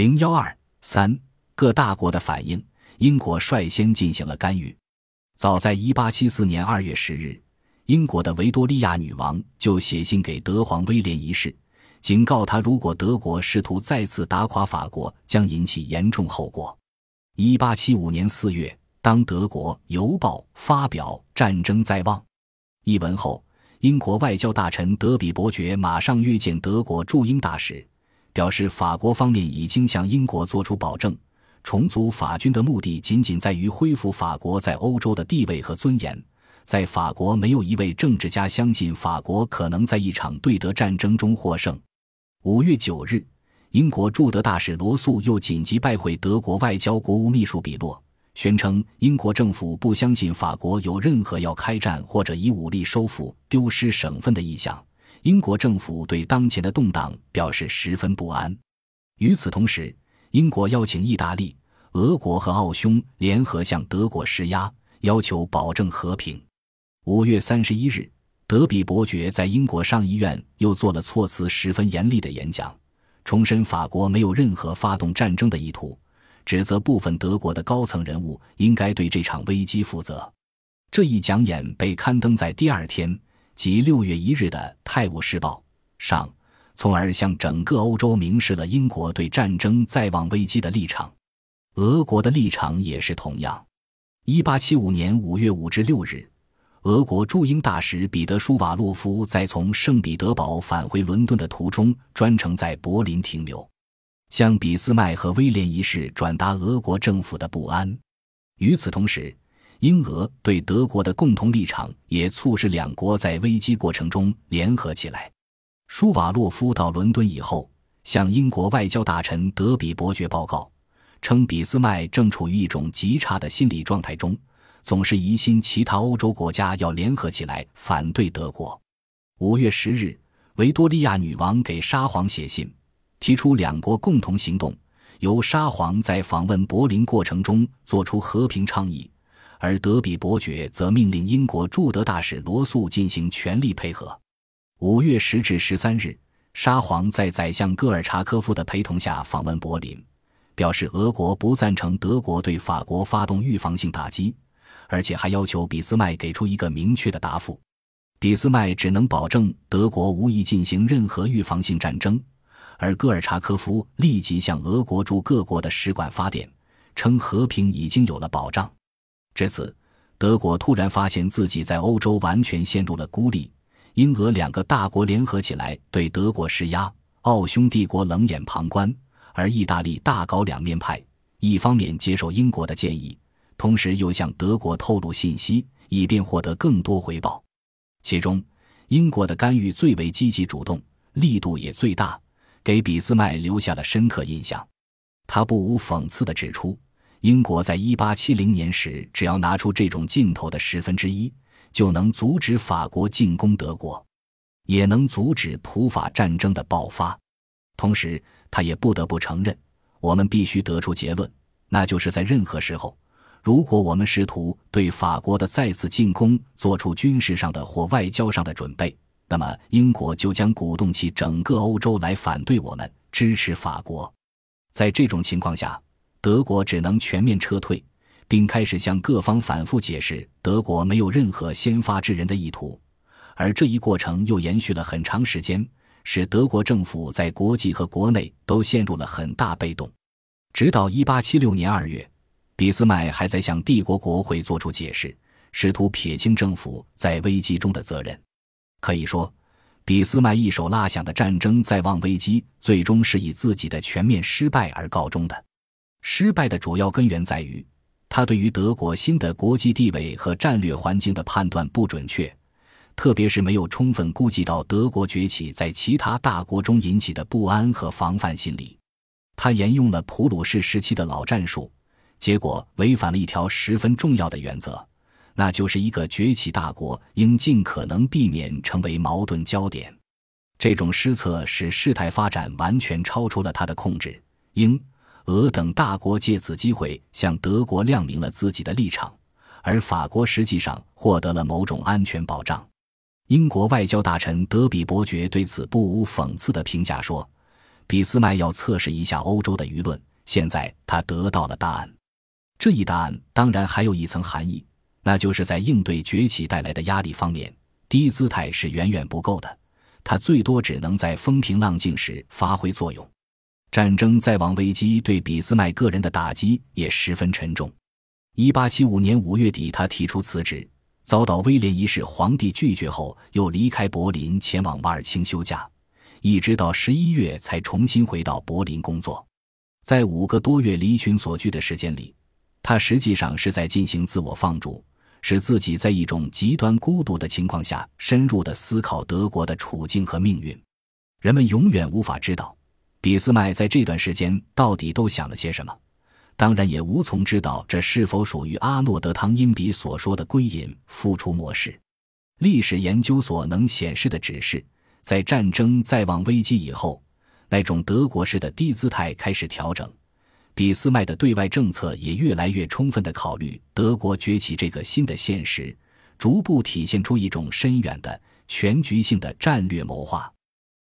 零幺二三各大国的反应，英国率先进行了干预。早在一八七四年二月十日，英国的维多利亚女王就写信给德皇威廉一世，警告他，如果德国试图再次打垮法国，将引起严重后果。一八七五年四月，当德国《邮报》发表“战争在望”一文后，英国外交大臣德比伯爵马上约见德国驻英大使。表示法国方面已经向英国作出保证，重组法军的目的仅仅在于恢复法国在欧洲的地位和尊严。在法国，没有一位政治家相信法国可能在一场对德战争中获胜。五月九日，英国驻德大使罗素又紧急拜会德国外交国务秘书比洛，宣称英国政府不相信法国有任何要开战或者以武力收复丢失省份的意向。英国政府对当前的动荡表示十分不安。与此同时，英国邀请意大利、俄国和奥匈联合向德国施压，要求保证和平。五月三十一日，德比伯爵在英国上议院又做了措辞十分严厉的演讲，重申法国没有任何发动战争的意图，指责部分德国的高层人物应该对这场危机负责。这一讲演被刊登在第二天。即六月一日的《泰晤士报》上，从而向整个欧洲明示了英国对战争在望危机的立场。俄国的立场也是同样。一八七五年五月五至六日，俄国驻英大使彼得舒瓦洛夫在从圣彼得堡返回伦敦的途中，专程在柏林停留，向俾斯麦和威廉一世转达俄国政府的不安。与此同时，英俄对德国的共同立场也促使两国在危机过程中联合起来。舒瓦洛夫到伦敦以后，向英国外交大臣德比伯爵报告，称俾斯麦正处于一种极差的心理状态中，总是疑心其他欧洲国家要联合起来反对德国。五月十日，维多利亚女王给沙皇写信，提出两国共同行动，由沙皇在访问柏林过程中做出和平倡议。而德比伯爵则命令英国驻德大使罗素进行全力配合。五月十至十三日，沙皇在宰相戈尔查科夫的陪同下访问柏林，表示俄国不赞成德国对法国发动预防性打击，而且还要求俾斯麦给出一个明确的答复。俾斯麦只能保证德国无意进行任何预防性战争，而戈尔查科夫立即向俄国驻各国的使馆发电，称和平已经有了保障。至此，德国突然发现自己在欧洲完全陷入了孤立。英俄两个大国联合起来对德国施压，奥匈帝国冷眼旁观，而意大利大搞两面派，一方面接受英国的建议，同时又向德国透露信息，以便获得更多回报。其中，英国的干预最为积极主动，力度也最大，给俾斯麦留下了深刻印象。他不无讽刺地指出。英国在一八七零年时，只要拿出这种劲头的十分之一，就能阻止法国进攻德国，也能阻止普法战争的爆发。同时，他也不得不承认，我们必须得出结论，那就是在任何时候，如果我们试图对法国的再次进攻做出军事上的或外交上的准备，那么英国就将鼓动起整个欧洲来反对我们，支持法国。在这种情况下。德国只能全面撤退，并开始向各方反复解释德国没有任何先发制人的意图，而这一过程又延续了很长时间，使德国政府在国际和国内都陷入了很大被动。直到1876年2月，俾斯麦还在向帝国国会作出解释，试图撇清政府在危机中的责任。可以说，俾斯麦一手拉响的战争在望危机，最终是以自己的全面失败而告终的。失败的主要根源在于，他对于德国新的国际地位和战略环境的判断不准确，特别是没有充分估计到德国崛起在其他大国中引起的不安和防范心理。他沿用了普鲁士时期的老战术，结果违反了一条十分重要的原则，那就是一个崛起大国应尽可能避免成为矛盾焦点。这种失策使事态发展完全超出了他的控制。英。俄等大国借此机会向德国亮明了自己的立场，而法国实际上获得了某种安全保障。英国外交大臣德比伯爵对此不无讽刺的评价说：“俾斯麦要测试一下欧洲的舆论，现在他得到了答案。这一答案当然还有一层含义，那就是在应对崛起带来的压力方面，低姿态是远远不够的，它最多只能在风平浪静时发挥作用。战争再往危机对俾斯麦个人的打击也十分沉重。一八七五年五月底，他提出辞职，遭到威廉一世皇帝拒绝后，又离开柏林前往瓦尔清休假，一直到十一月才重新回到柏林工作。在五个多月离群所居的时间里。他实际上是在进行自我放逐，使自己在一种极端孤独的情况下，深入的思考德国的处境和命运。人们永远无法知道，俾斯麦在这段时间到底都想了些什么，当然也无从知道这是否属于阿诺德·汤因比所说的归隐复出模式。历史研究所能显示的只是，在战争再望危机以后，那种德国式的低姿态开始调整。俾斯麦的对外政策也越来越充分地考虑德国崛起这个新的现实，逐步体现出一种深远的全局性的战略谋划。